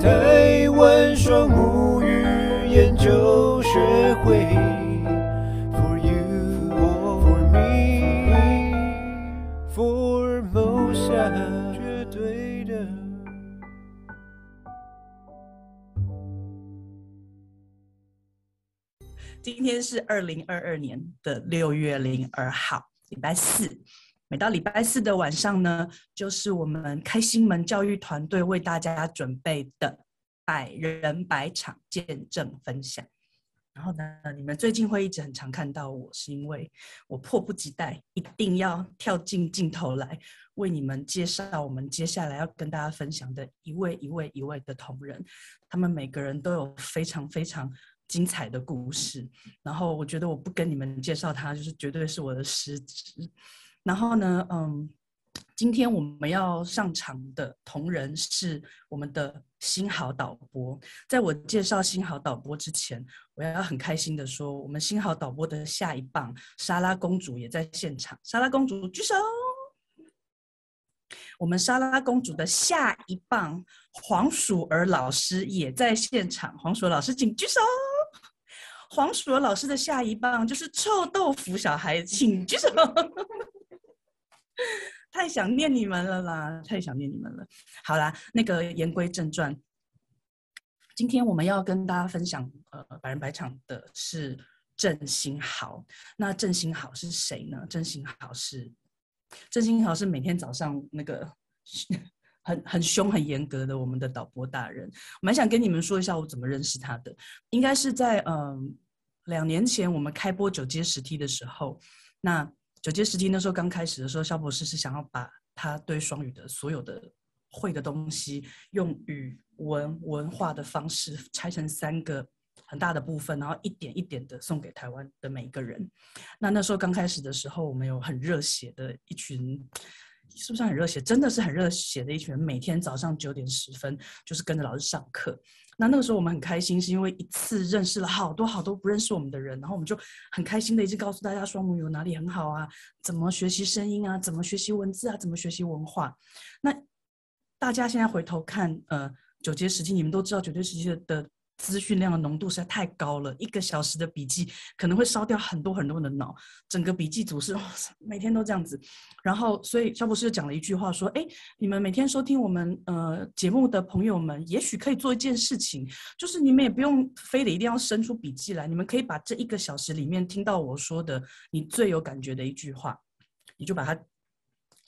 台湾双母语研究学会，For you, for me, for Mosa，绝对的。今天是二零二二年的六月零二号，礼拜四。每到礼拜四的晚上呢，就是我们开心门教育团队为大家准备的百人百场见证分享。然后呢，你们最近会一直很常看到我，是因为我迫不及待，一定要跳进镜头来为你们介绍我们接下来要跟大家分享的一位一位一位的同仁。他们每个人都有非常非常精彩的故事。然后我觉得我不跟你们介绍他，就是绝对是我的失职。然后呢，嗯，今天我们要上场的同仁是我们的新好导播。在我介绍新好导播之前，我要很开心的说，我们新好导播的下一棒莎拉公主也在现场。莎拉公主举手。我们莎拉公主的下一棒黄鼠儿老师也在现场。黄鼠儿老师，请举手。黄鼠儿老师的下一棒就是臭豆腐小孩，请举手。太想念你们了啦！太想念你们了。好啦，那个言归正传，今天我们要跟大家分享呃百人百场的是郑新豪。那郑新豪是谁呢？郑新豪是郑新豪是每天早上那个 很很凶很严格的我们的导播大人。我蛮想跟你们说一下我怎么认识他的，应该是在嗯、呃、两年前我们开播九阶十梯的时候，那。九阶十梯那时候刚开始的时候，萧博士是想要把他对双语的所有的会的东西，用语文文化的方式拆成三个很大的部分，然后一点一点的送给台湾的每一个人。那那时候刚开始的时候，我们有很热血的一群。是不是很热血？真的是很热血的一群，每天早上九点十分就是跟着老师上课。那那个时候我们很开心，是因为一次认识了好多好多不认识我们的人，然后我们就很开心的一直告诉大家双母语有哪里很好啊，怎么学习声音啊，怎么学习文字啊，怎么学习文化。那大家现在回头看，呃，九阶时期，你们都知道九阶十梯的。资讯量的浓度实在太高了，一个小时的笔记可能会烧掉很多很多的脑。整个笔记组是 每天都这样子，然后所以肖博士就讲了一句话说：“哎，你们每天收听我们呃节目的朋友们，也许可以做一件事情，就是你们也不用非得一定要生出笔记来，你们可以把这一个小时里面听到我说的你最有感觉的一句话，你就把它。”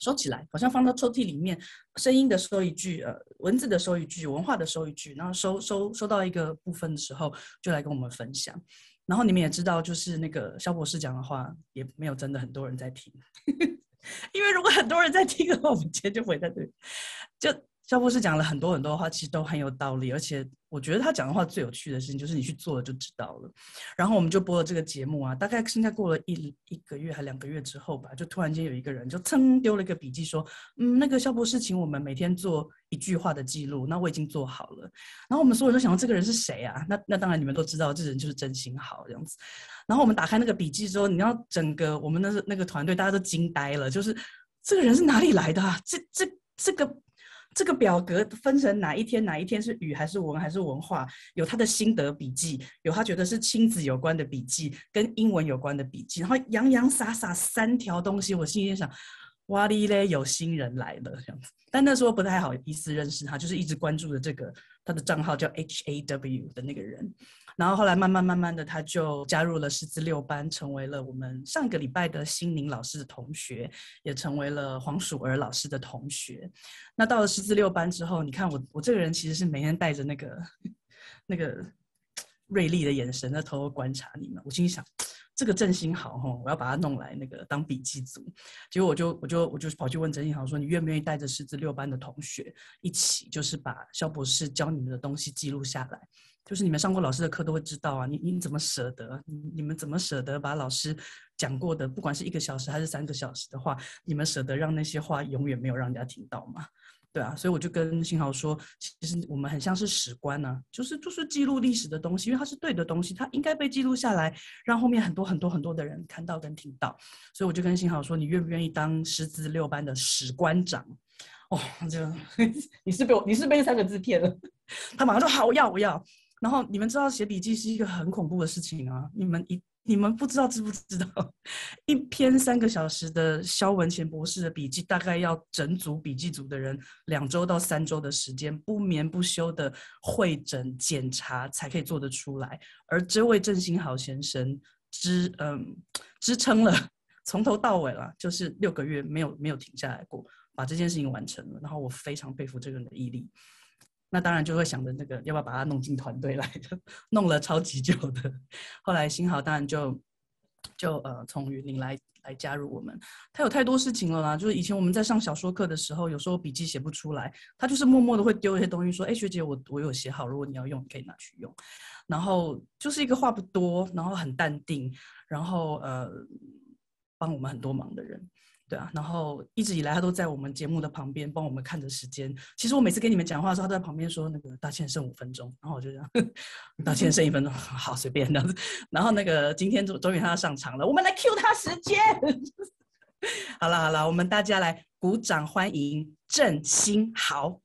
收起来，好像放到抽屉里面。声音的收一句，呃，文字的收一句，文化的收一句。然后收收收到一个部分的时候，就来跟我们分享。然后你们也知道，就是那个肖博士讲的话，也没有真的很多人在听。因为如果很多人在听的话，我们今天就回在这里就。肖博士讲了很多很多话，其实都很有道理，而且我觉得他讲的话最有趣的事情就是你去做了就知道了。然后我们就播了这个节目啊，大概现在过了一一个月还两个月之后吧，就突然间有一个人就噌丢了一个笔记说，嗯，那个肖博士请我们每天做一句话的记录，那我已经做好了。然后我们所有人都想到这个人是谁啊？那那当然你们都知道，这人就是真心好这样子。然后我们打开那个笔记之后，你要整个我们的那个团队大家都惊呆了，就是这个人是哪里来的啊？这这这个。这个表格分成哪一天哪一天是语还是文还是文化？有他的心得笔记，有他觉得是亲子有关的笔记，跟英文有关的笔记，然后洋洋洒洒三条东西，我心里想，哇哩嘞，有新人来了这样子。但那时候不太好意思认识他，就是一直关注的这个他的账号叫 H A W 的那个人。然后后来慢慢慢慢的，他就加入了师资六班，成为了我们上个礼拜的心宁老师的同学，也成为了黄鼠儿老师的同学。那到了师资六班之后，你看我我这个人其实是每天带着那个 那个锐利的眼神在偷偷观察你们。我心里想，这个郑新豪哈，我要把他弄来那个当笔记组。结果我就我就我就跑去问郑新豪说，你愿不愿意带着师资六班的同学一起，就是把肖博士教你们的东西记录下来？就是你们上过老师的课都会知道啊，你你怎么舍得？你你们怎么舍得把老师讲过的，不管是一个小时还是三个小时的话，你们舍得让那些话永远没有让人家听到吗？对啊，所以我就跟新豪说，其实我们很像是史官呢、啊，就是就是记录历史的东西，因为它是对的东西，它应该被记录下来，让后面很多很多很多的人看到跟听到。所以我就跟新豪说，你愿不愿意当师资六班的史官长？哦，就 你是被我你是被三个字骗了。他马上说好，我要我要。然后你们知道写笔记是一个很恐怖的事情啊！你们一你们不知道知不知道？一篇三个小时的萧文前博士的笔记，大概要整组笔记组的人两周到三周的时间，不眠不休的会诊检查才可以做得出来。而这位郑新豪先生支嗯支撑了从头到尾了，就是六个月没有没有停下来过，把这件事情完成了。然后我非常佩服这个人的毅力。那当然就会想着那个要不要把他弄进团队来，弄了超级久的。后来新豪当然就就呃从云林来来加入我们。他有太多事情了啦，就是以前我们在上小说课的时候，有时候笔记写不出来，他就是默默的会丢一些东西说：“哎，学姐，我我有写好，如果你要用，你可以拿去用。”然后就是一个话不多，然后很淡定，然后呃帮我们很多忙的人。对啊，然后一直以来他都在我们节目的旁边帮我们看着时间。其实我每次跟你们讲话的时候，他都在旁边说：“那个大倩剩五分钟。”然后我就这样，大倩剩一分钟，好随便这样子。然后那个今天终终于他要上场了，我们来 cue 他时间。好了好了，我们大家来鼓掌欢迎郑新豪。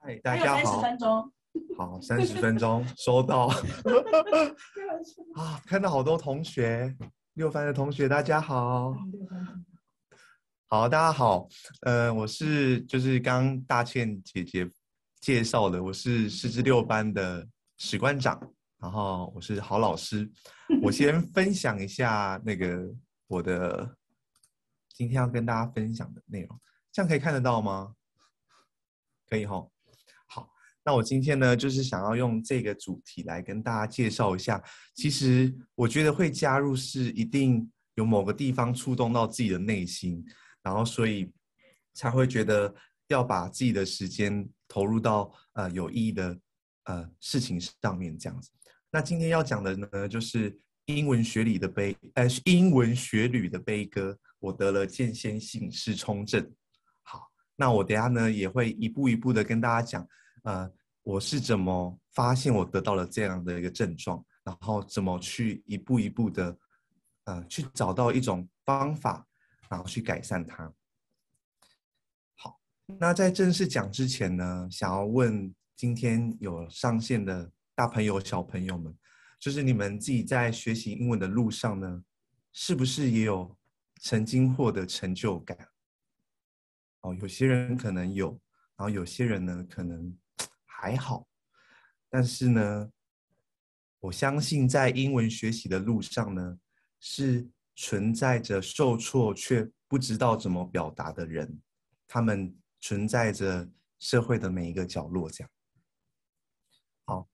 嗨，大家好。三十分钟。好，三十分钟 收到。啊，看到好多同学，六班的同学，大家好。好，大家好。呃，我是就是刚大倩姐姐介绍的，我是师资六班的史馆长，然后我是郝老师。我先分享一下那个我的今天要跟大家分享的内容，这样可以看得到吗？可以吼。那我今天呢，就是想要用这个主题来跟大家介绍一下。其实我觉得会加入是一定有某个地方触动到自己的内心，然后所以才会觉得要把自己的时间投入到呃有意义的呃事情上面这样子。那今天要讲的呢，就是英文学里的悲，呃，英文学旅的悲歌。我得了间歇性失聪症。好，那我等下呢也会一步一步的跟大家讲。呃，我是怎么发现我得到了这样的一个症状，然后怎么去一步一步的，呃，去找到一种方法，然后去改善它。好，那在正式讲之前呢，想要问今天有上线的大朋友、小朋友们，就是你们自己在学习英文的路上呢，是不是也有曾经获得成就感？哦，有些人可能有，然后有些人呢，可能。还好，但是呢，我相信在英文学习的路上呢，是存在着受挫却不知道怎么表达的人，他们存在着社会的每一个角落。这样，好，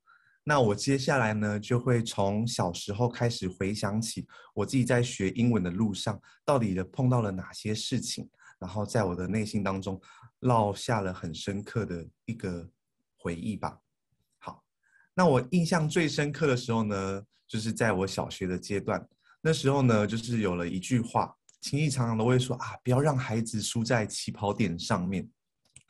那我接下来呢，就会从小时候开始回想起我自己在学英文的路上，到底的碰到了哪些事情，然后在我的内心当中烙下了很深刻的一个。回忆吧。好，那我印象最深刻的时候呢，就是在我小学的阶段。那时候呢，就是有了一句话，亲戚常常都会说啊，不要让孩子输在起跑点上面。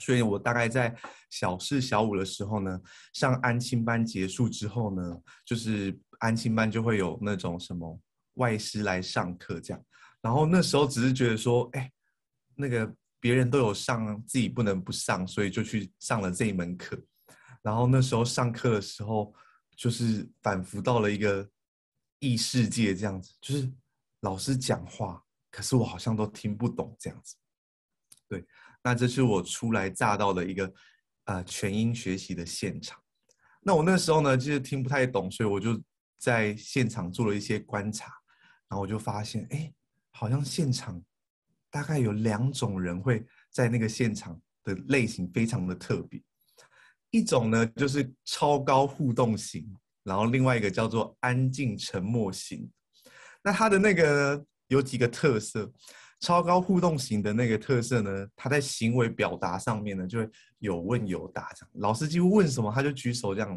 所以我大概在小四、小五的时候呢，上安亲班结束之后呢，就是安亲班就会有那种什么外师来上课这样。然后那时候只是觉得说，哎，那个别人都有上，自己不能不上，所以就去上了这一门课。然后那时候上课的时候，就是仿佛到了一个异世界这样子，就是老师讲话，可是我好像都听不懂这样子。对，那这是我初来乍到的一个呃全英学习的现场。那我那时候呢，就是听不太懂，所以我就在现场做了一些观察，然后我就发现，哎，好像现场大概有两种人会在那个现场的类型非常的特别。一种呢，就是超高互动型，然后另外一个叫做安静沉默型。那它的那个有几个特色，超高互动型的那个特色呢，它在行为表达上面呢，就会有问有答这样，老师几乎问什么他就举手这样，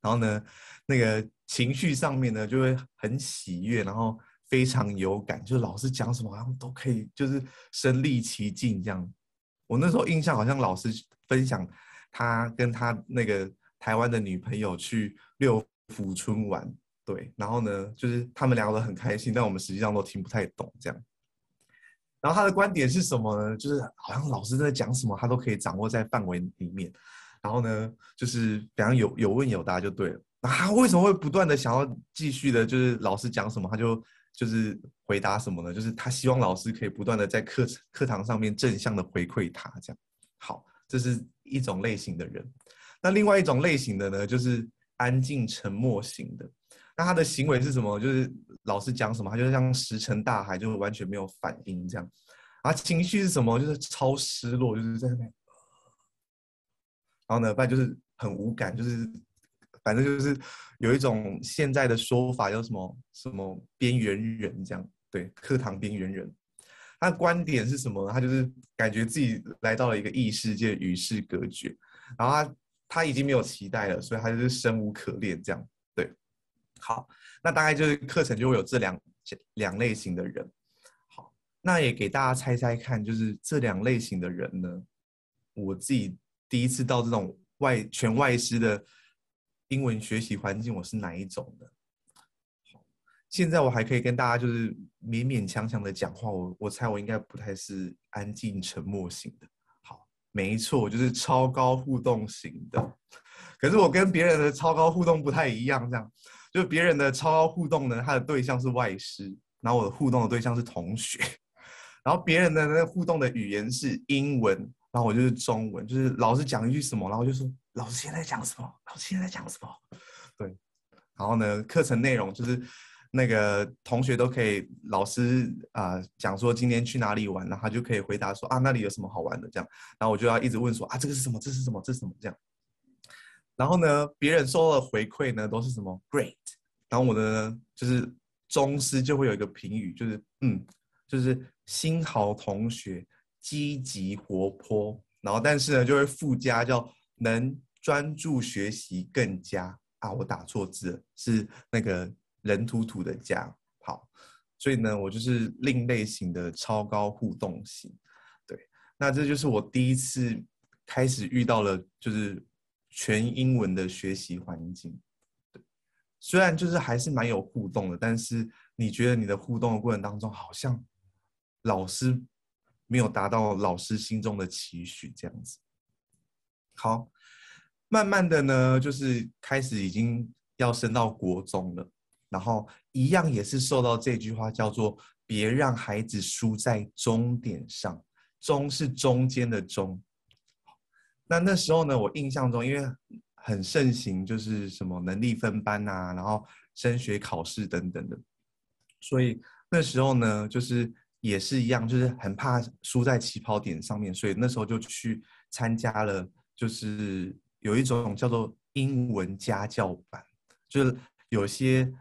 然后呢，那个情绪上面呢就会很喜悦，然后非常有感，就是老师讲什么，好像都可以就是身历其境这样。我那时候印象好像老师分享。他跟他那个台湾的女朋友去六福村玩，对，然后呢，就是他们聊得很开心，但我们实际上都听不太懂这样。然后他的观点是什么呢？就是好像老师在讲什么，他都可以掌握在范围里面。然后呢，就是比方有有问有答就对了。那他为什么会不断的想要继续的，就是老师讲什么他就就是回答什么呢？就是他希望老师可以不断的在课课堂上面正向的回馈他，这样。好，这是一种类型的人。那另外一种类型的呢，就是安静沉默型的。那他的行为是什么？就是老师讲什么，他就像石沉大海，就完全没有反应这样。啊，情绪是什么？就是超失落，就是在那边。然后呢，不然就是很无感，就是反正就是有一种现在的说法叫什么什么边缘人这样。对，课堂边缘人。他观点是什么？他就是感觉自己来到了一个异世界，与世隔绝。然后他他已经没有期待了，所以他就是生无可恋这样。对好，那大概就是课程就会有这两两类型的人。好，那也给大家猜猜看，就是这两类型的人呢，我自己第一次到这种外全外师的英文学习环境，我是哪一种的？现在我还可以跟大家就是勉勉强强的讲话，我我猜我应该不太是安静沉默型的。好，没错，就是超高互动型的。可是我跟别人的超高互动不太一样，这样。就别人的超高互动呢，他的对象是外师，然后我的互动的对象是同学，然后别人的那个互动的语言是英文，然后我就是中文，就是老师讲一句什么，然后就说老师现在讲什么，老师现在讲什么，对，然后呢，课程内容就是那个同学都可以，老师啊、讲说今天去哪里玩，然后他就可以回答说啊那里有什么好玩的这样，然后我就要一直问说啊这个是什么，这是什么，这是什么？这样。然后呢，别人收的回馈呢都是什么？Great，然后我的呢就是中师就会有一个评语，就是嗯，就是新好同学，积极活泼，然后但是呢就会附加叫能专注学习更加。啊，我打错字了，是那个人土土的家，好，所以呢我就是另类型的超高互动型，对，那这就是我第一次开始遇到了就是。全英文的学习环境，对，虽然就是还是蛮有互动的，但是你觉得你的互动的过程当中，好像老师没有达到老师心中的期许这样子。好，慢慢的呢，就是开始已经要升到国中了，然后一样也是受到这句话叫做“别让孩子输在终点上”，终是中间的终。那那时候呢，我印象中，因为很盛行，就是什么能力分班呐、啊，然后升学考试等等的，所以那时候呢，就是也是一样，就是很怕输在起跑点上面，所以那时候就去参加了，就是有一种叫做英文家教班，就是有些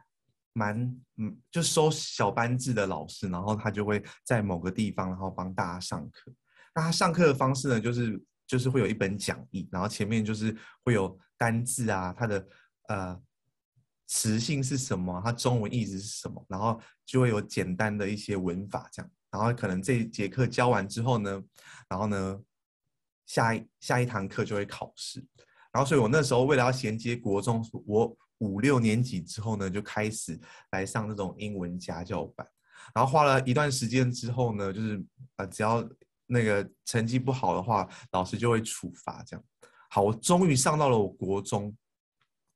蛮嗯，就收小班制的老师，然后他就会在某个地方，然后帮大家上课。那他上课的方式呢，就是。就是会有一本讲义，然后前面就是会有单字啊，它的呃词性是什么，它中文意思是什么，然后就会有简单的一些文法这样，然后可能这一节课教完之后呢，然后呢下一下一堂课就会考试，然后所以我那时候为了要衔接国中，我五六年级之后呢就开始来上那种英文家教班，然后花了一段时间之后呢，就是啊、呃、只要。那个成绩不好的话，老师就会处罚。这样，好，我终于上到了我国中。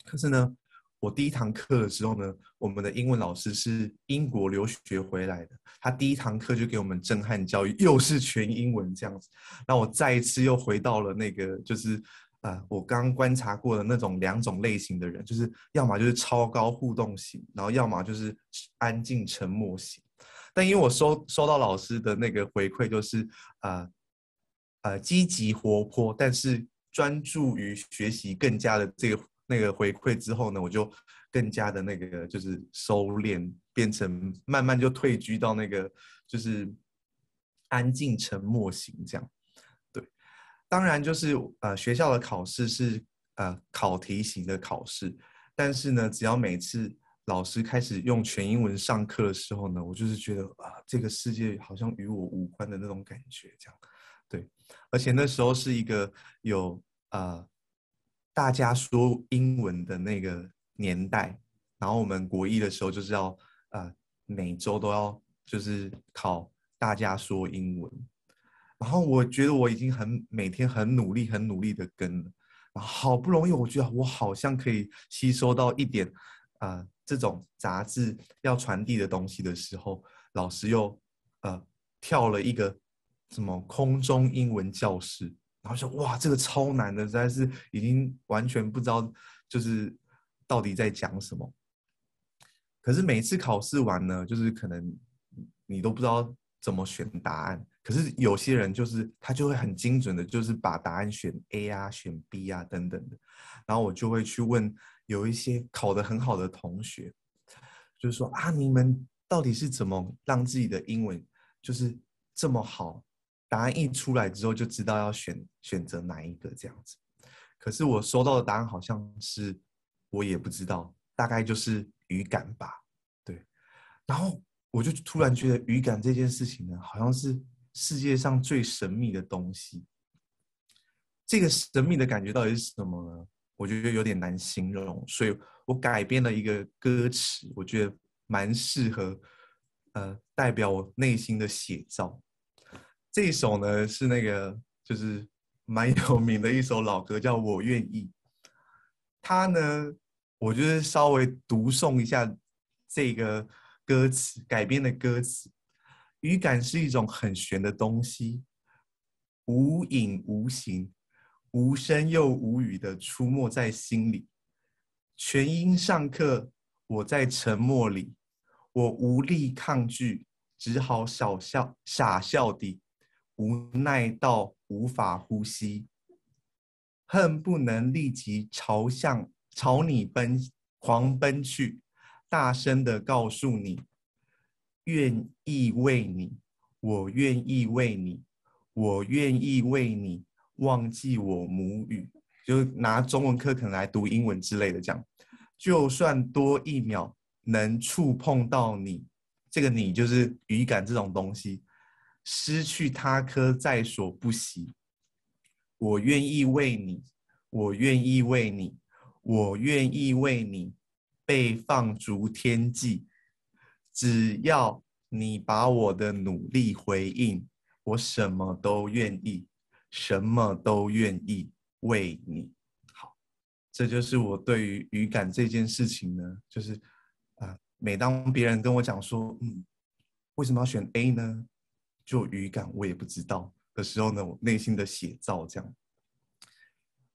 可是呢，我第一堂课的时候呢，我们的英文老师是英国留学回来的，他第一堂课就给我们震撼教育，又是全英文这样子。那我再一次又回到了那个，就是啊、呃，我刚刚观察过的那种两种类型的人，就是要么就是超高互动型，然后要么就是安静沉默型。但因为我收收到老师的那个回馈，就是呃呃积极活泼，但是专注于学习更加的这个那个回馈之后呢，我就更加的那个就是收敛，变成慢慢就退居到那个就是安静沉默型这样。当然就是呃学校的考试是呃考题型的考试，但是呢，只要每次。老师开始用全英文上课的时候呢，我就是觉得啊，这个世界好像与我无关的那种感觉，这样，对。而且那时候是一个有呃大家说英文的那个年代，然后我们国一的时候就是要呃每周都要就是考大家说英文。然后我觉得我已经很每天很努力、很努力的跟了，然后好不容易，我觉得我好像可以吸收到一点、呃、这种杂志要传递的东西的时候，老师又呃跳了一个什么空中英文教室，然后说哇这个超难的，实在是已经完全不知道就是到底在讲什么。可是每次考试完呢，就是可能你都不知道怎么选答案。可是有些人就是他就会很精准的，就是把答案选 A 啊、选 B 啊等等的，然后我就会去问有一些考得很好的同学，就是说啊，你们到底是怎么让自己的英文就是这么好？答案一出来之后就知道要选选择哪一个这样子。可是我收到的答案好像是我也不知道，大概就是语感吧，对。然后我就突然觉得语感这件事情呢，好像是。世界上最神秘的东西，这个神秘的感觉到底是什么呢？我觉得有点难形容，所以我改编了一个歌词，我觉得蛮适合，呃，代表我内心的写照。这一首呢是那个就是蛮有名的一首老歌，叫《我愿意》。它呢，我就是稍微读诵一下这个歌词改编的歌词。语感是一种很玄的东西，无影无形、无声又无语的出没在心里。全因上课，我在沉默里，我无力抗拒，只好小笑、傻笑地，无奈到无法呼吸，恨不能立即朝向朝你奔狂奔去，大声地告诉你。愿意为你，我愿意为你，我愿意为你忘记我母语，就拿中文课可能来读英文之类的，这样，就算多一秒能触碰到你，这个你就是语感这种东西，失去他科在所不惜。我愿意为你，我愿意为你，我愿意为你被放逐天际。只要你把我的努力回应，我什么都愿意，什么都愿意为你。好，这就是我对于语感这件事情呢，就是啊、每当别人跟我讲说，嗯，为什么要选 A 呢？就语感我也不知道的时候呢，我内心的写照这样。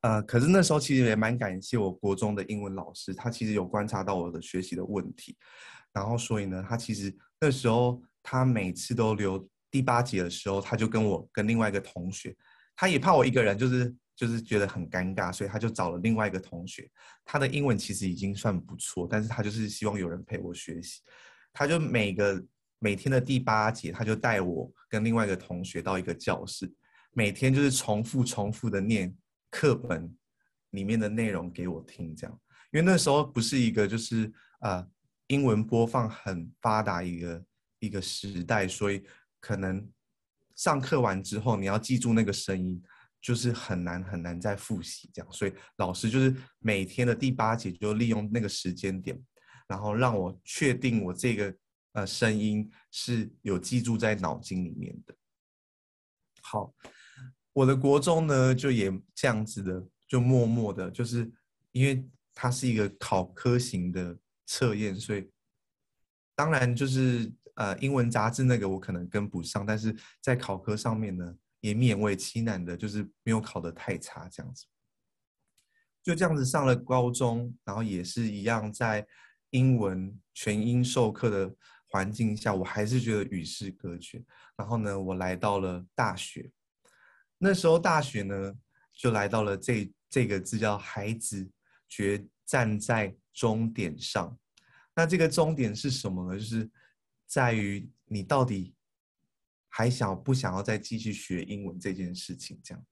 呃，可是那时候其实也蛮感谢我国中的英文老师，他其实有观察到我的学习的问题。然后，所以呢，他其实那时候他每次都留第八节的时候，他就跟我跟另外一个同学，他也怕我一个人就是就是觉得很尴尬，所以他就找了另外一个同学。他的英文其实已经算不错，但是他就是希望有人陪我学习。他就每个每天的第八节，他就带我跟另外一个同学到一个教室，每天就是重复重复的念课本里面的内容给我听，这样。因为那时候不是一个就是啊。呃英文播放很发达一个一个时代，所以可能上课完之后，你要记住那个声音，就是很难很难再复习这样。所以老师就是每天的第八节就利用那个时间点，然后让我确定我这个呃声音是有记住在脑筋里面的。好，我的国中呢就也这样子的，就默默的，就是因为它是一个考科型的。测验，所以当然就是呃，英文杂志那个我可能跟不上，但是在考科上面呢，也勉为其难的，就是没有考得太差这样子。就这样子上了高中，然后也是一样在英文全英授课的环境下，我还是觉得与世隔绝。然后呢，我来到了大学，那时候大学呢，就来到了这这个字叫孩子决站在终点上，那这个终点是什么呢？就是在于你到底还想不想要再继续学英文这件事情。这样，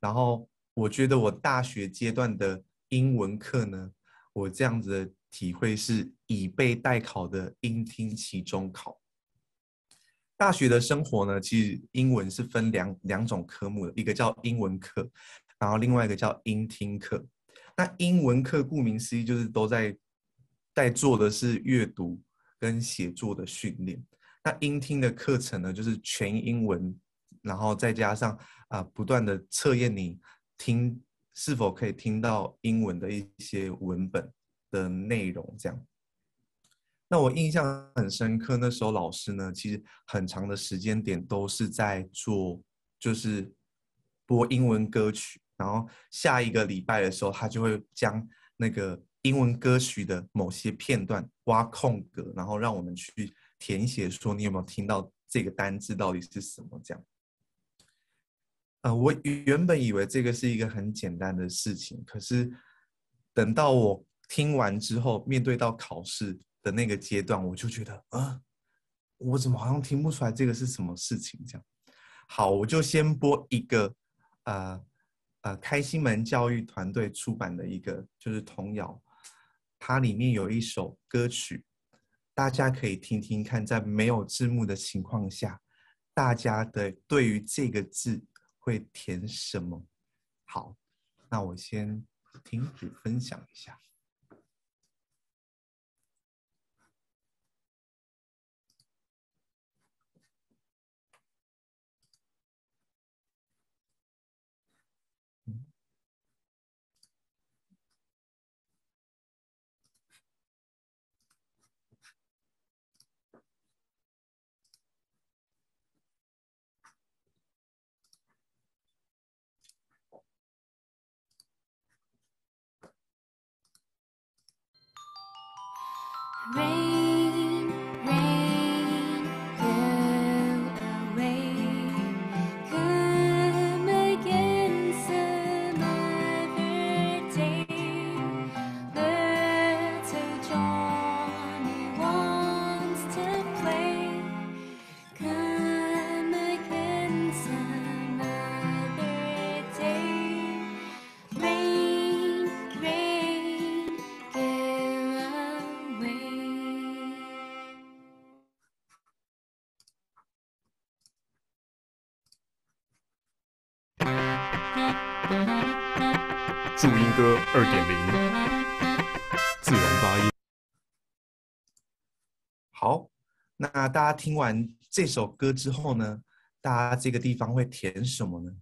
然后我觉得我大学阶段的英文课呢，我这样子的体会是以备待考的英听期中考。大学的生活呢，其实英文是分两两种科目的，一个叫英文课，然后另外一个叫英听课。那英文课顾名思义就是都在在做的是阅读跟写作的训练。那英听的课程呢，就是全英文，然后再加上啊、不断的测验你听是否可以听到英文的一些文本的内容，这样。那我印象很深刻，那时候老师呢，其实很长的时间点都是在做，就是播英文歌曲，然后下一个礼拜的时候，他就会将那个英文歌曲的某些片段挖空格，然后让我们去填写，说你有没有听到这个单字到底是什么这样。呃，我原本以为这个是一个很简单的事情，可是等到我听完之后，面对到考试。的那个阶段，我就觉得，啊，我怎么好像听不出来这个是什么事情？这样，好，我就先播一个，呃，呃，开心门教育团队出版的一个就是童谣，它里面有一首歌曲，大家可以听听看，在没有字幕的情况下，大家的对于这个字会填什么？好，那我先停止分享一下。那大家听完这首歌之后呢，大家这个地方会填什么呢？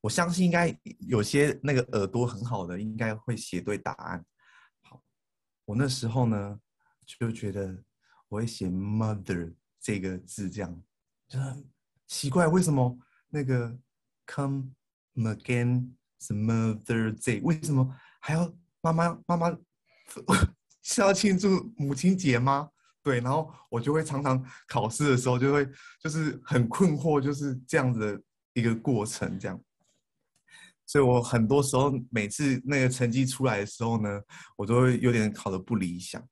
我相信应该有些那个耳朵很好的，应该会写对答案。好，我那时候呢就觉得我会写 mother 这个字，这样就很奇怪，为什么那个 come again？什么 Mother Day？为什么还要妈妈妈妈 是要庆祝母亲节吗？对，然后我就会常常考试的时候就会就是很困惑，就是这样子的一个过程，这样。所以我很多时候每次那个成绩出来的时候呢，我都会有点考得不理想。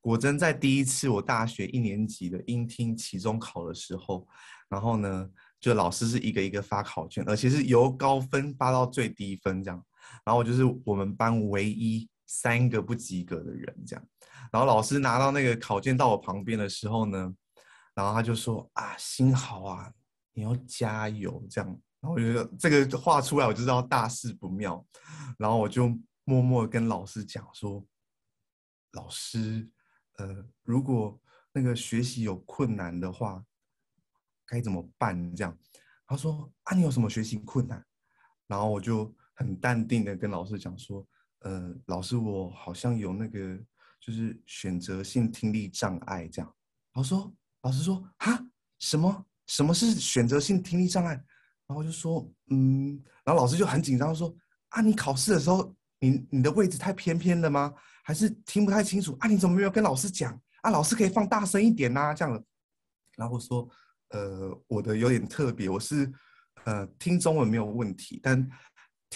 果真在第一次我大学一年级的英听期中考的时候，然后呢。就老师是一个一个发考卷，而且是由高分发到最低分这样，然后我就是我们班唯一三个不及格的人这样，然后老师拿到那个考卷到我旁边的时候呢，然后他就说啊，幸好啊，你要加油这样，然后我觉得这个画出来我就知道大事不妙，然后我就默默跟老师讲说，老师，呃，如果那个学习有困难的话。该怎么办？这样，他说啊，你有什么学习困难？然后我就很淡定的跟老师讲说，呃，老师，我好像有那个就是选择性听力障碍这样。然后说，老师说，哈，什么？什么是选择性听力障碍？然后我就说，嗯，然后老师就很紧张说，啊，你考试的时候，你你的位置太偏偏了吗？还是听不太清楚？啊，你怎么没有跟老师讲？啊，老师可以放大声一点呐，这样的。然后说。呃，我的有点特别，我是呃听中文没有问题，但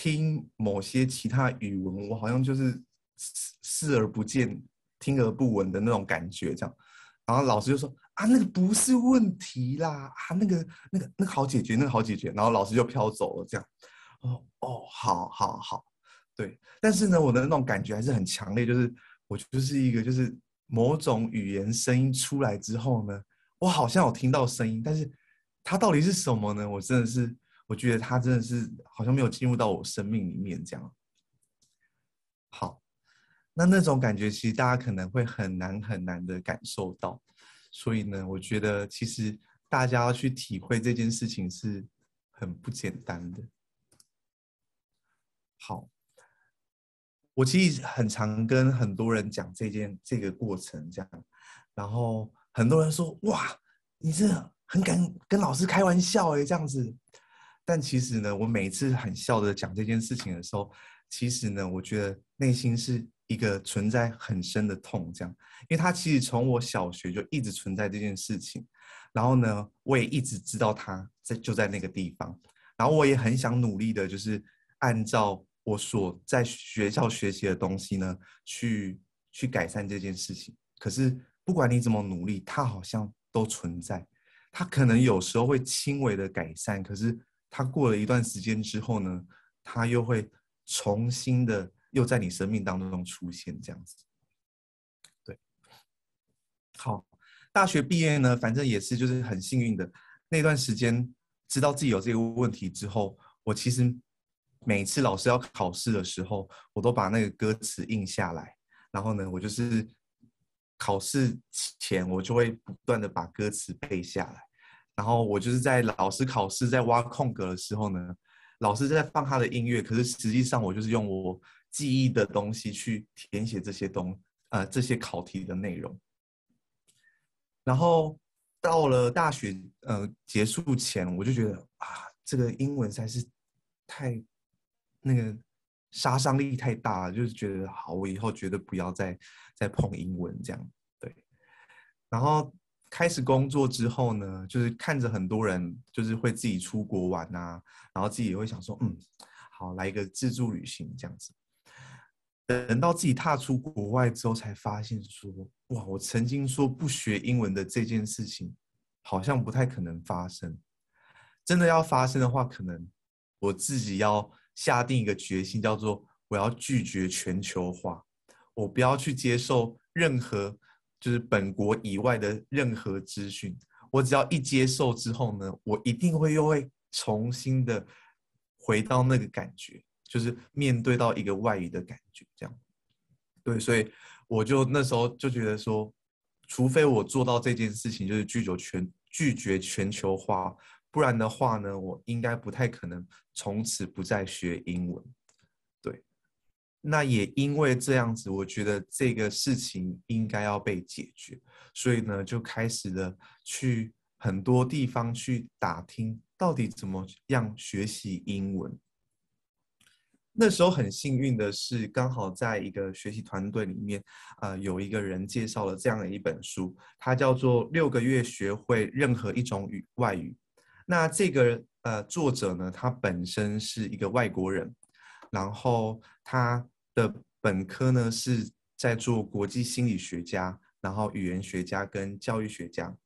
听某些其他语文，我好像就是视而不见、听而不闻的那种感觉，这样。然后老师就说啊，那个不是问题啦，啊，那个那个那个好解决，那个好解决。然后老师就飘走了，这样。哦哦，好好好，对。但是呢，我的那种感觉还是很强烈，就是我就是一个，就是某种语言声音出来之后呢。我好像有听到声音，但是它到底是什么呢？我真的是，我觉得他真的是好像没有进入到我生命里面这样。好，那那种感觉其实大家可能会很难很难的感受到，所以呢，我觉得其实大家要去体会这件事情是很不简单的。好，我其实很常跟很多人讲这件这个过程，这样，然后很多人说：“哇，你这很敢跟老师开玩笑诶，这样子。”但其实呢，我每次很笑的讲这件事情的时候，其实呢，我觉得内心是一个存在很深的痛，这样，因为他其实从我小学就一直存在这件事情，然后呢，我也一直知道他在就在那个地方，然后我也很想努力的，就是按照。我所在学校学习的东西呢，去去改善这件事情。可是不管你怎么努力，它好像都存在。它可能有时候会轻微的改善，可是它过了一段时间之后呢，它又会重新的又在你生命当中出现这样子。对，好，大学毕业呢，反正也是就是很幸运的那段时间，知道自己有这个问题之后，我其实。每次老师要考试的时候，我都把那个歌词印下来，然后呢，我就是考试前我就会不断的把歌词背下来，然后我就是在老师考试在挖空格的时候呢，老师在放他的音乐，可是实际上我就是用我记忆的东西去填写这些东呃这些考题的内容，然后到了大学呃结束前，我就觉得啊，这个英文实在是太。那个杀伤力太大了，就是觉得好，我以后绝对不要再再碰英文这样。对，然后开始工作之后呢，就是看着很多人就是会自己出国玩啊，然后自己也会想说，嗯，好，来一个自助旅行这样子。等到自己踏出国外之后，才发现说，哇，我曾经说不学英文的这件事情，好像不太可能发生。真的要发生的话，可能我自己要。下定一个决心，叫做我要拒绝全球化，我不要去接受任何就是本国以外的任何资讯。我只要一接受之后呢，我一定会又会重新的回到那个感觉，就是面对到一个外语的感觉，这样。对，所以我就那时候就觉得说，除非我做到这件事情，就是拒绝全拒绝全球化。不然的话呢，我应该不太可能从此不再学英文。那也因为这样子，我觉得这个事情应该要被解决，所以呢，就开始了去很多地方去打听，到底怎么样学习英文。那时候很幸运的是，刚好在一个学习团队里面，呃，有一个人介绍了这样的一本书，它叫做《六个月学会任何一种语外语》。那这个呃作者呢，他本身是一个外国人，然后他的本科呢是在做国际心理学家，然后语言学家跟教育学家。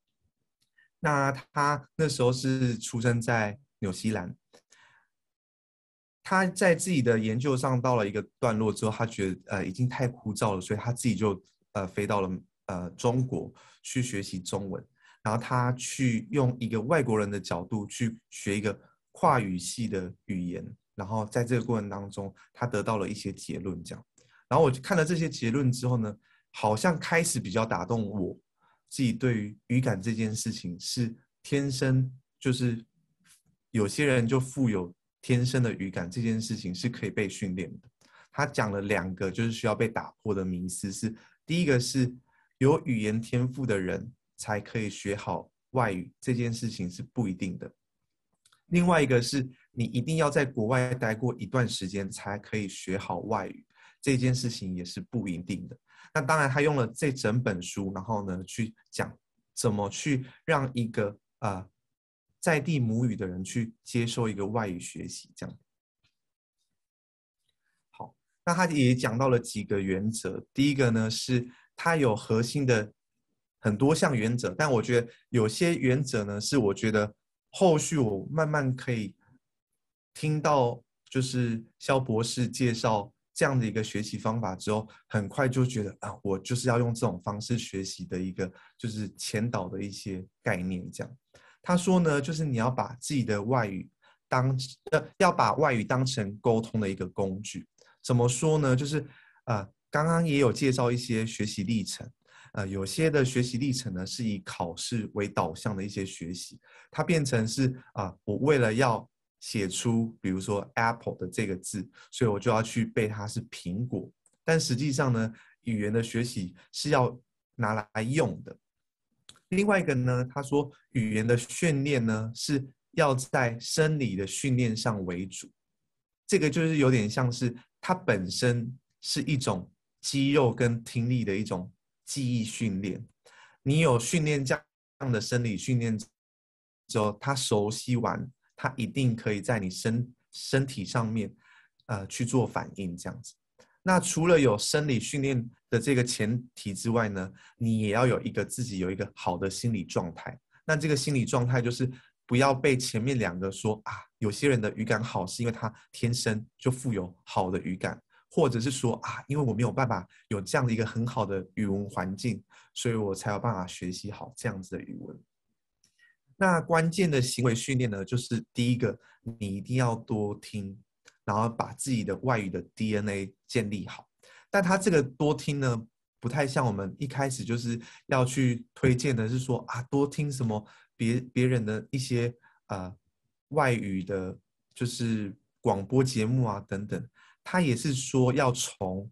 那他那时候是出生在纽西兰，他在自己的研究上到了一个段落之后，他觉得呃已经太枯燥了，所以他自己就呃飞到了呃中国去学习中文。然后他去用一个外国人的角度去学一个跨语系的语言，然后在这个过程当中，他得到了一些结论，这样。然后我看了这些结论之后呢，好像开始比较打动我自己对于语感这件事情是天生，就是有些人就富有天生的语感这件事情是可以被训练的。他讲了两个就是需要被打破的迷思，是第一个是有语言天赋的人。才可以学好外语这件事情是不一定的。另外一个是你一定要在国外待过一段时间才可以学好外语，这件事情也是不一定的。那当然，他用了这整本书，然后呢去讲怎么去让一个、呃、在地母语的人去接受一个外语学习，这样。好，那他也讲到了几个原则。第一个呢是他有核心的。很多项原则，但我觉得有些原则呢，是我觉得后续我慢慢可以听到，就是肖博士介绍这样的一个学习方法之后，很快就觉得啊，我就是要用这种方式学习的一个，就是前导的一些概念。这样，他说呢，就是你要把自己的外语当呃，要把外语当成沟通的一个工具。怎么说呢？就是啊，刚刚也有介绍一些学习历程。呃，有些的学习历程呢是以考试为导向的一些学习，它变成是啊、呃，我为了要写出比如说 Apple 的这个字，所以我就要去背它是苹果。但实际上呢，语言的学习是要拿来用的。另外一个呢，他说语言的训练呢是要在生理的训练上为主，这个就是有点像是它本身是一种肌肉跟听力的一种记忆训练。你有训练这样的生理训练之后，他熟悉完，他一定可以在你身身体上面呃去做反应这样子。那除了有生理训练的这个前提之外呢，你也要有一个自己有一个好的心理状态。那这个心理状态就是不要被前面两个说啊，有些人的语感好是因为他天生就富有好的语感，或者是说啊，因为我没有办法有这样的一个很好的语文环境，所以我才有办法学习好这样子的语文。那关键的行为训练呢，就是第一个，你一定要多听。然后把自己的外语的 DNA 建立好，但他这个多听呢，不太像我们一开始就是要去推荐的，是说啊，多听什么别别人的一些呃外语的，就是广播节目啊等等。他也是说要从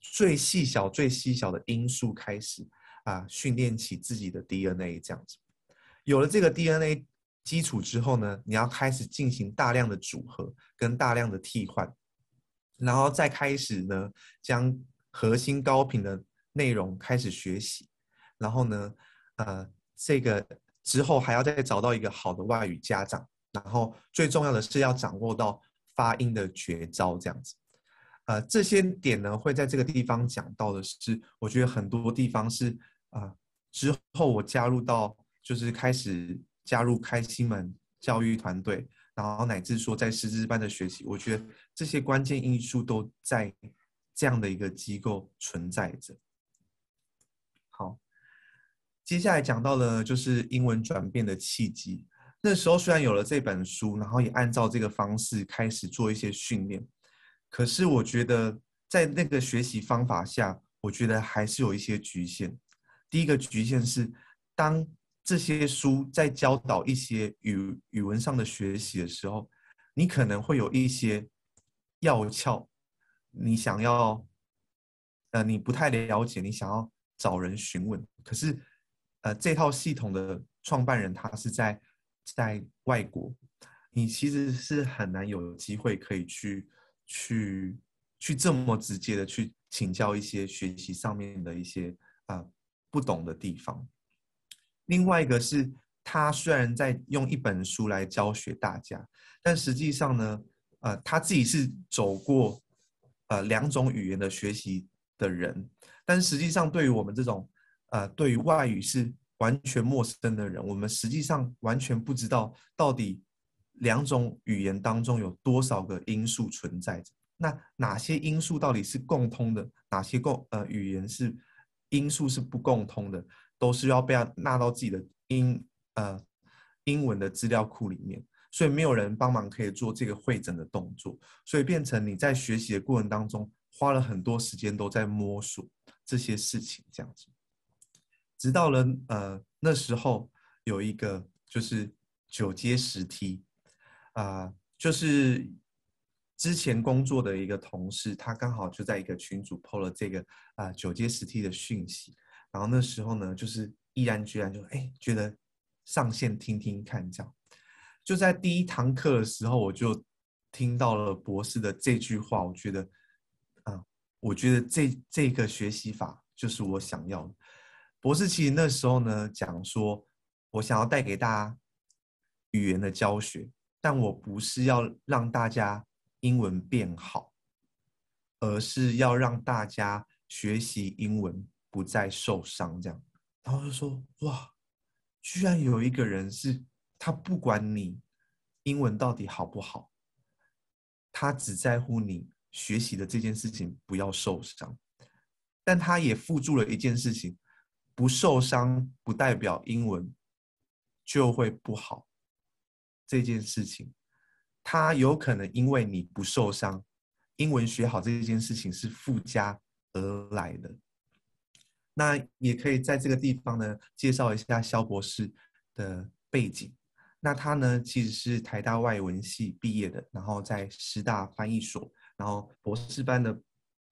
最细小、最细小的因素开始啊，训练起自己的 DNA，这样子。有了这个 DNA。基础之后呢，你要开始进行大量的组合跟大量的替换，然后再开始呢，将核心高频的内容开始学习，然后呢，呃，这个之后还要再找到一个好的外语家长，然后最重要的是要掌握到发音的绝招，这样子，呃，这些点呢会在这个地方讲到的是，我觉得很多地方是啊、之后我加入到就是开始。加入开心门教育团队，然后乃至说在师资班的学习，我觉得这些关键因素都在这样的一个机构存在着。好，接下来讲到了就是英文转变的契机。那时候虽然有了这本书，然后也按照这个方式开始做一些训练，可是我觉得在那个学习方法下，我觉得还是有一些局限。第一个局限是当。这些书在教导一些语语文上的学习的时候，你可能会有一些要窍，你想要，呃，你不太了解，你想要找人询问。可是，呃，这套系统的创办人他是在在外国，你其实是很难有机会可以去去去这么直接的去请教一些学习上面的一些啊、不懂的地方。另外一个是，他虽然在用一本书来教学大家，但实际上呢，呃，他自己是走过呃两种语言的学习的人，但实际上对于我们这种呃对于外语是完全陌生的人，我们实际上完全不知道到底两种语言当中有多少个因素存在着。那哪些因素到底是共通的？哪些共呃语言是因素是不共通的？都是要被纳到自己的英呃英文的资料库里面，所以没有人帮忙可以做这个会诊的动作，所以变成你在学习的过程当中花了很多时间都在摸索这些事情，这样子，直到了呃那时候有一个就是九阶十梯啊、就是之前工作的一个同事，他刚好就在一个群组 po 了这个啊、九阶十梯的讯息。然后那时候呢，就是毅然决然就哎，觉得上线听听看这样。就在第一堂课的时候，我就听到了博士的这句话，我觉得，啊，我觉得这这个学习法就是我想要的。博士其实那时候呢讲说，我想要带给大家语言的教学，但我不是要让大家英文变好，而是要让大家学习英文。不再受伤，这样，然后就说：“哇，居然有一个人是，他不管你英文到底好不好，他只在乎你学习的这件事情不要受伤。但他也附注了一件事情：不受伤不代表英文就会不好。这件事情，他有可能因为你不受伤，英文学好这件事情是附加而来的。”那也可以在这个地方呢介绍一下肖博士的背景。那他呢其实是台大外文系毕业的，然后在师大翻译所，然后博士班的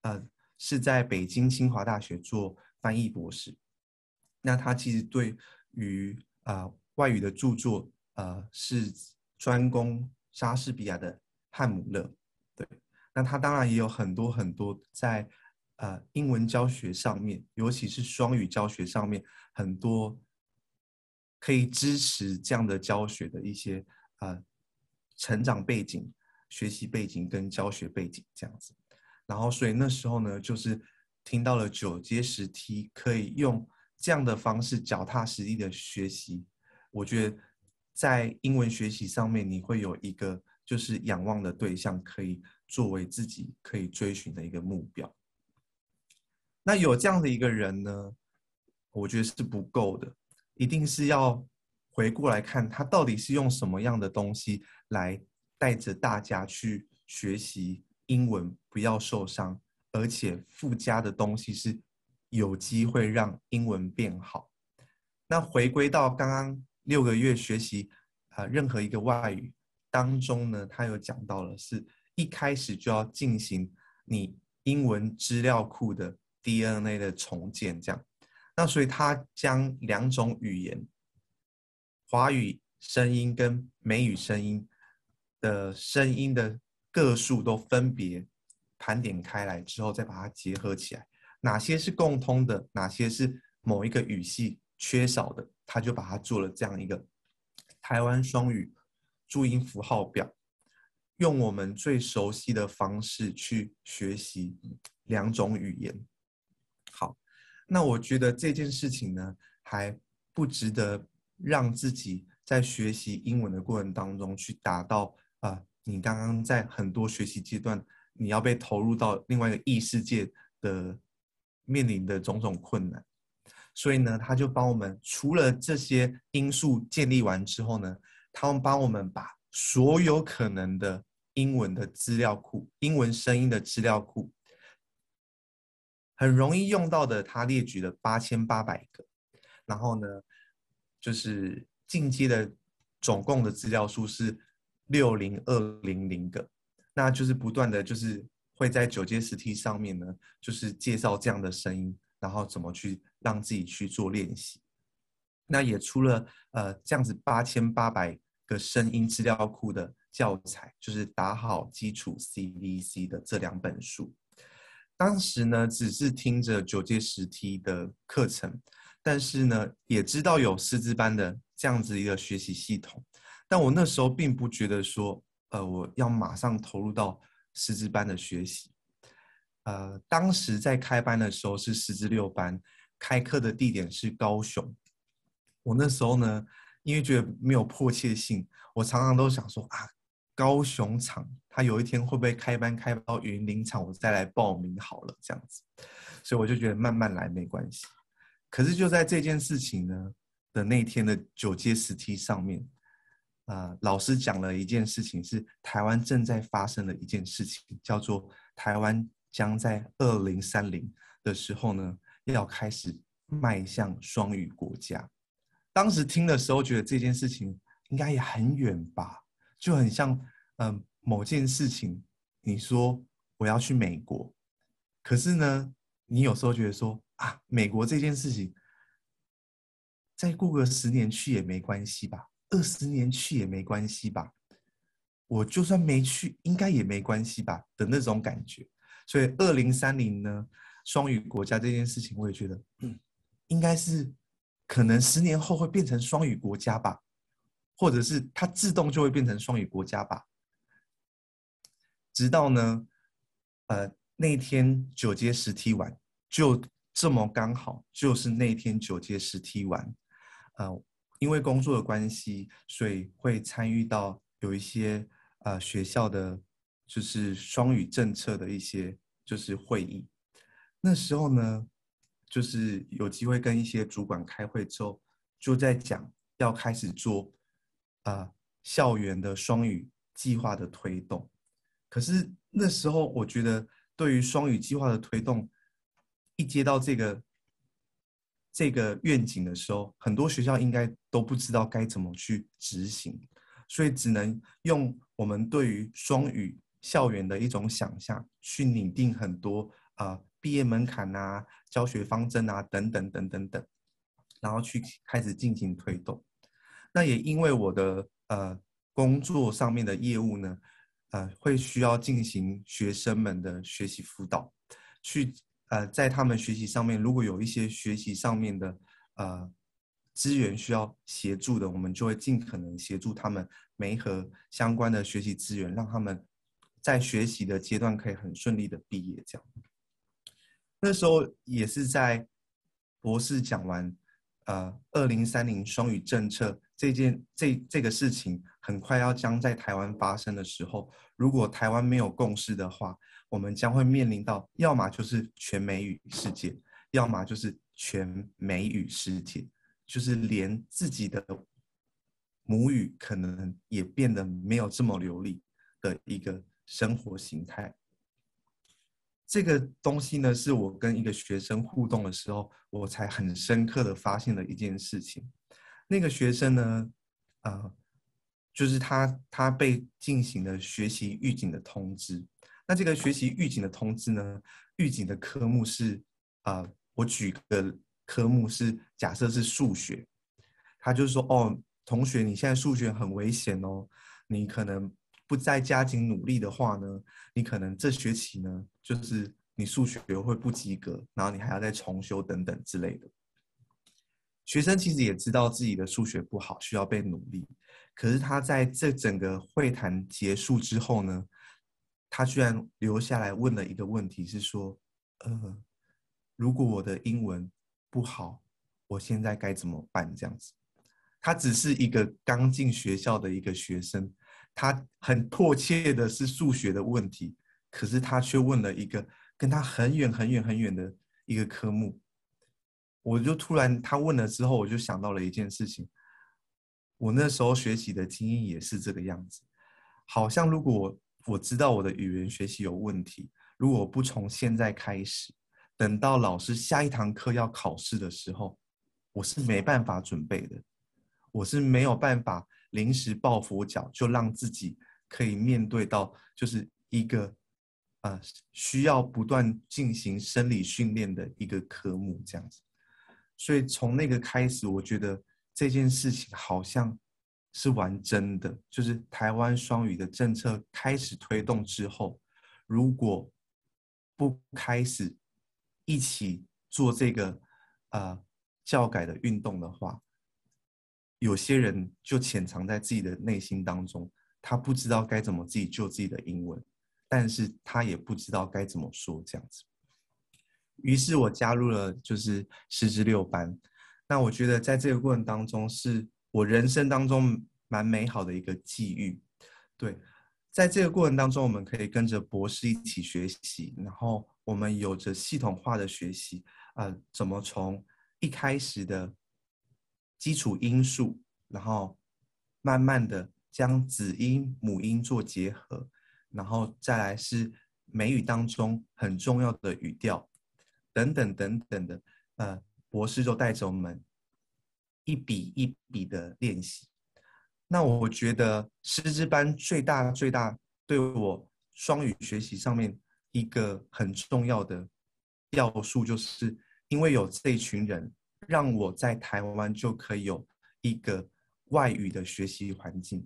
呃是在北京清华大学做翻译博士。那他其实对于啊、呃、外语的著作呃是专攻莎士比亚的《汉姆勒》。对，那他当然也有很多很多在呃英文教学上面，尤其是双语教学上面，很多可以支持这样的教学的一些呃成长背景、学习背景跟教学背景这样子。然后，所以那时候呢，就是听到了九阶十梯可以用这样的方式脚踏实地的学习，我觉得在英文学习上面，你会有一个。就是仰望的对象，可以作为自己可以追寻的一个目标。那有这样的一个人呢，我觉得是不够的，一定是要回过来看他到底是用什么样的东西来带着大家去学习英文，不要受伤，而且附加的东西是有机会让英文变好。那回归到刚刚六个月学习啊，任何一个外语。当中呢，他有讲到了，是一开始就要进行你英文资料库的 DNA 的重建，这样。那所以他将两种语言，华语声音跟美语声音的声音的个数都分别盘点开来之后，再把它结合起来，哪些是共通的，哪些是某一个语系缺少的，他就把它做了这样一个台湾双语。注音符号表，用我们最熟悉的方式去学习两种语言。那我觉得这件事情呢，还不值得让自己在学习英文的过程当中去达到啊、你刚刚在很多学习阶段，你要被投入到另外一个异世界的面临的种种困难。所以呢，他就帮我们除了这些因素建立完之后呢。他们帮我们把所有可能的英文的资料库、英文声音的资料库，很容易用到的，他列举了八千八百个。然后呢，就是进阶的总共的资料数是六零二零零个。那就是不断的就是会在九阶十梯上面呢，就是介绍这样的声音，然后怎么去让自己去做练习。那也出了呃这样子八千八百个声音资料库的教材，就是打好基础 CVC 的这两本书。当时呢，只是听着九阶十梯的课程，但是呢，也知道有师资班的这样子一个学习系统。但我那时候并不觉得说，呃，我要马上投入到师资班的学习。呃，当时在开班的时候是师资六班，开课的地点是高雄。我那时候呢，因为觉得没有迫切性，我常常都想说啊，高雄场他有一天会不会开班开到云林场，我再来报名好了这样子，所以我就觉得慢慢来没关系。可是就在这件事情呢的那天的九阶十梯上面，啊、呃，老师讲了一件事情，是台湾正在发生的一件事情，叫做台湾将在二零三零的时候呢，要开始迈向双语国家。当时听的时候，觉得这件事情应该也很远吧，就很像，嗯、某件事情，你说我要去美国，可是呢，你有时候觉得说啊，美国这件事情，再过个十年去也没关系吧，二十年去也没关系吧，我就算没去，应该也没关系吧的那种感觉。所以二零三零呢，双语国家这件事情，我也觉得，嗯，应该是。可能十年后会变成双语国家吧，或者是它自动就会变成双语国家吧。直到呢，呃，那天九阶十梯完，就这么刚好，就是那天九阶十梯完，呃，因为工作的关系，所以会参与到有一些呃学校的，就是双语政策的一些就是会议。那时候呢。就是有机会跟一些主管开会之后，就在讲要开始做啊、校园的双语计划的推动。可是那时候我觉得，对于双语计划的推动，一接到这个这个愿景的时候，很多学校应该都不知道该怎么去执行，所以只能用我们对于双语校园的一种想象，去拟定很多啊、毕业门槛啊、教学方针啊等等等等等，然后去开始进行推动。那也因为我的呃工作上面的业务呢，呃会需要进行学生们的学习辅导，去呃在他们学习上面如果有一些学习上面的呃资源需要协助的，我们就会尽可能协助他们媒合相关的学习资源，让他们。在学习的阶段可以很顺利的毕业，这样。那时候也是在博士讲完，呃，二零三零双语政策这件这这个事情很快要将在台湾发生的时候，如果台湾没有共识的话，我们将会面临到要么就是全美语世界，要么就是全美语世界，就是连自己的母语可能也变得没有这么流利的一个。生活形态，这个东西呢，是我跟一个学生互动的时候，我才很深刻的发现了一件事情。那个学生呢，呃，就是他他被进行了学习预警的通知。那这个学习预警的通知呢，预警的科目是啊、我举个科目是假设是数学，他就是说，哦，同学，你现在数学很危险哦，你可能。不再加紧努力的话呢，你可能这学期呢，就是你数学会不及格，然后你还要再重修等等之类的。学生其实也知道自己的数学不好，需要被努力。可是他在这整个会谈结束之后呢，他居然留下来问了一个问题，是说：呃，如果我的英文不好，我现在该怎么办？这样子，他只是一个刚进学校的一个学生。他很迫切的是数学的问题，可是他却问了一个跟他很远很远很远的一个科目。我就突然他问了之后，我就想到了一件事情。我那时候学习的经验也是这个样子，好像如果我知道我的语言学习有问题，如果不从现在开始，等到老师下一堂课要考试的时候，我是没办法准备的，我是没有办法。临时抱佛脚，就让自己可以面对到，就是一个，呃，需要不断进行生理训练的一个科目这样子。所以从那个开始，我觉得这件事情好像是玩真的。就是台湾双语的政策开始推动之后，如果不开始一起做这个，呃，教改的运动的话，有些人就潜藏在自己的内心当中，他不知道该怎么自己救自己的英文，但是他也不知道该怎么说这样子。于是我加入了就是师资六班，那我觉得在这个过程当中，是我人生当中蛮美好的一个际遇。对，在这个过程当中，我们可以跟着博士一起学习，然后我们有着系统化的学习，呃，怎么从一开始的。基础音素，然后慢慢的将子音母音做结合，然后再来是美语当中很重要的语调，等等等等的，呃，博士就带着我们一笔一笔的练习。那我觉得师资班最大最大对我双语学习上面一个很重要的要素，就是因为有这一群人。让我在台湾就可以有一个外语的学习环境。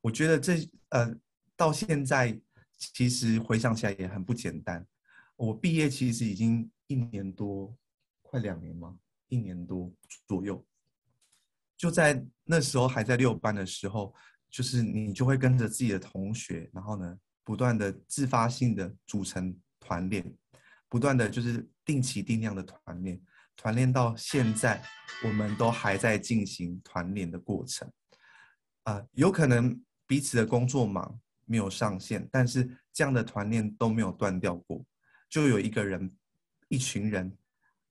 我觉得这呃，到现在其实回想起来也很不简单。我毕业其实已经一年多，快两年吗？一年多左右。就在那时候还在六班的时候，就是你就会跟着自己的同学，然后呢，不断的自发性的组成团练，不断的就是定期定量的团练。团练到现在，我们都还在进行团练的过程。啊、有可能彼此的工作忙没有上线，但是这样的团练都没有断掉过。就有一个人、一群人，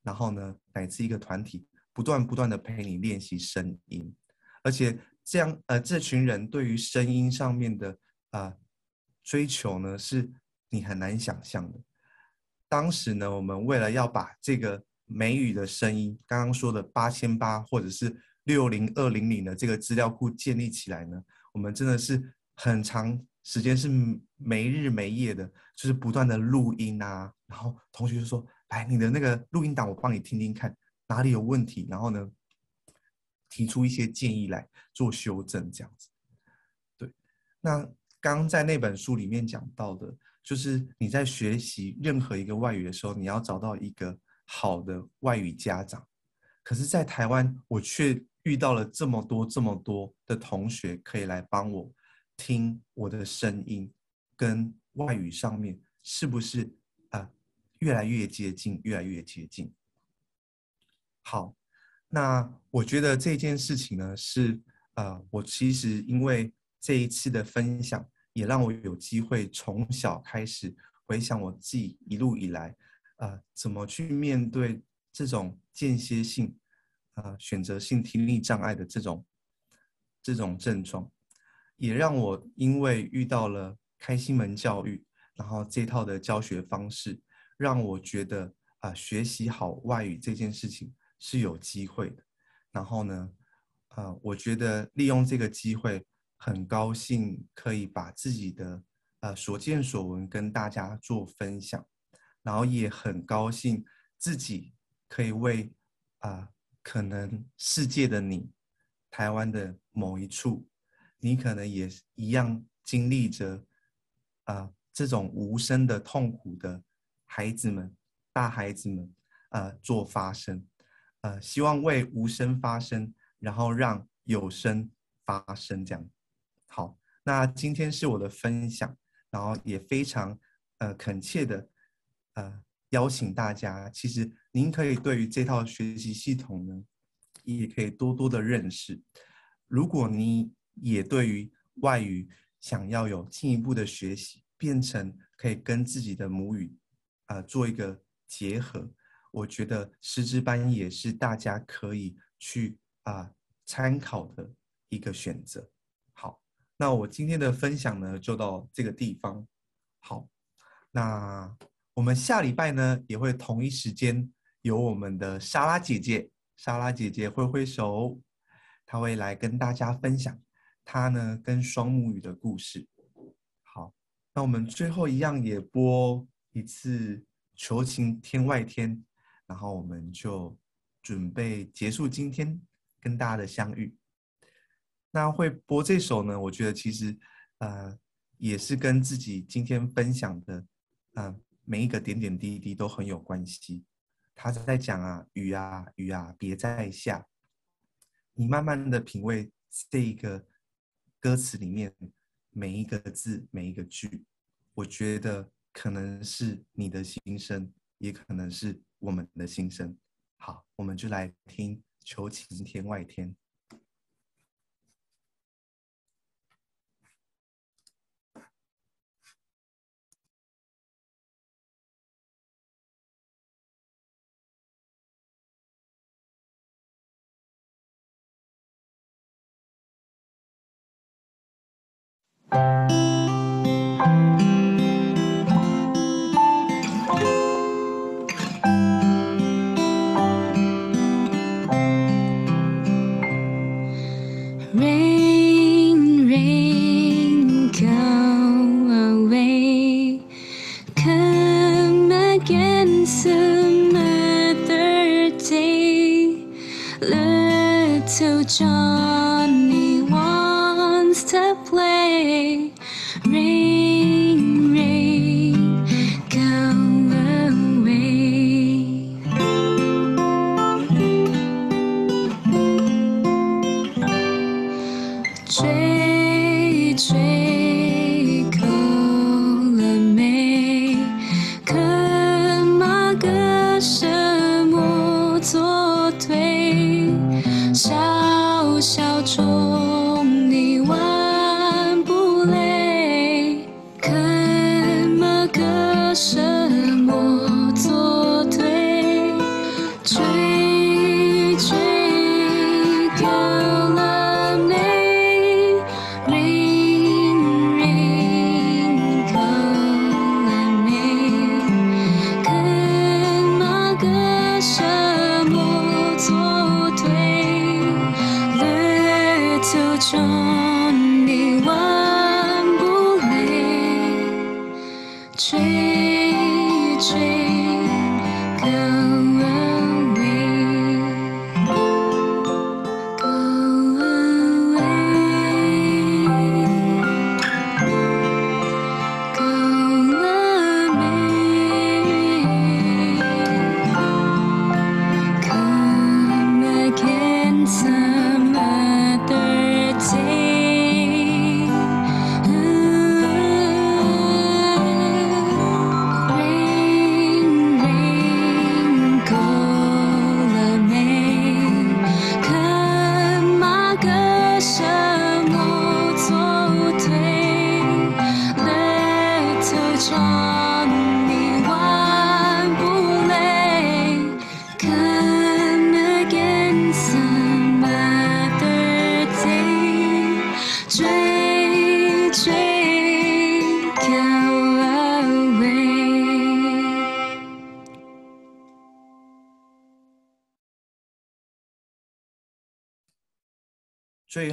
然后呢，乃至一个团体，不断不断的陪你练习声音，而且这样呃，这群人对于声音上面的啊、呃、追求呢，是你很难想象的。当时呢，我们为了要把这个美语的声音，刚刚说的八千八或者是六零二零零的这个资料库建立起来呢，我们真的是很长时间是没日没夜的，就是不断的录音啊，然后同学就说：“哎，你的那个录音档我帮你听听看，哪里有问题？”然后呢，提出一些建议来做修正，这样子。对，那刚刚在那本书里面讲到的，就是你在学习任何一个外语的时候，你要找到一个好的外语家长。可是，在台湾，我却遇到了这么多、这么多的同学，可以来帮我听我的声音，跟外语上面是不是、越来越接近，越来越接近。好，那我觉得这件事情呢，是呃，我其实因为这一次的分享，也让我有机会从小开始回想我自己一路以来，呃，怎么去面对。这种间歇性，呃，选择性听力障碍的这种这种症状，也让我因为遇到了开心门教育，然后这套的教学方式，让我觉得啊、学习好外语这件事情是有机会的。然后呢，呃，我觉得利用这个机会，很高兴可以把自己的呃所见所闻跟大家做分享，然后也很高兴自己。可以为啊、可能世界的你，台湾的某一处，你可能也一样经历着啊、这种无声的痛苦的孩子们、大孩子们、呃、做发声，呃，希望为无声发声，然后让有声发声，这样。好，那今天是我的分享，然后也非常呃恳切的呃。邀请大家，其实您可以对于这套学习系统呢，也可以多多的认识。如果你也对于外语想要有进一步的学习，变成可以跟自己的母语啊、做一个结合，我觉得师资班也是大家可以去啊、呃、参考的一个选择。好，那我今天的分享呢就到这个地方。好，那。我们下礼拜呢也会同一时间有我们的莎拉姐姐，莎拉姐姐挥挥手，她会来跟大家分享她呢跟双母语的故事。好，那我们最后一样也播一次《求情天外天》，然后我们就准备结束今天跟大家的相遇。那会播这首呢，我觉得其实呃也是跟自己今天分享的嗯。每一个点点滴滴都很有关系。他在讲啊，雨啊，雨啊，别再下。你慢慢的品味这一个歌词里面每一个字，每一个句，我觉得可能是你的心声，也可能是我们的心声。好，我们就来听《求情天外天》。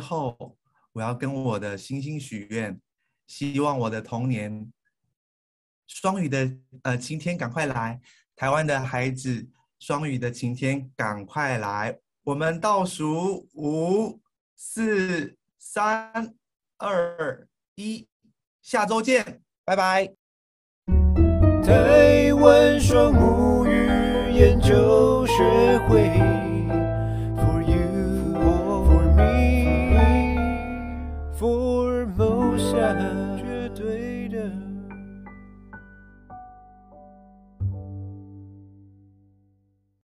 后，我要跟我的星星许愿，希望我的童年，双语的呃晴天赶快来，台湾的孩子，双语的晴天赶快来。我们倒数五、四、三、二、一，下周见，拜拜。台湾双母语研究学会。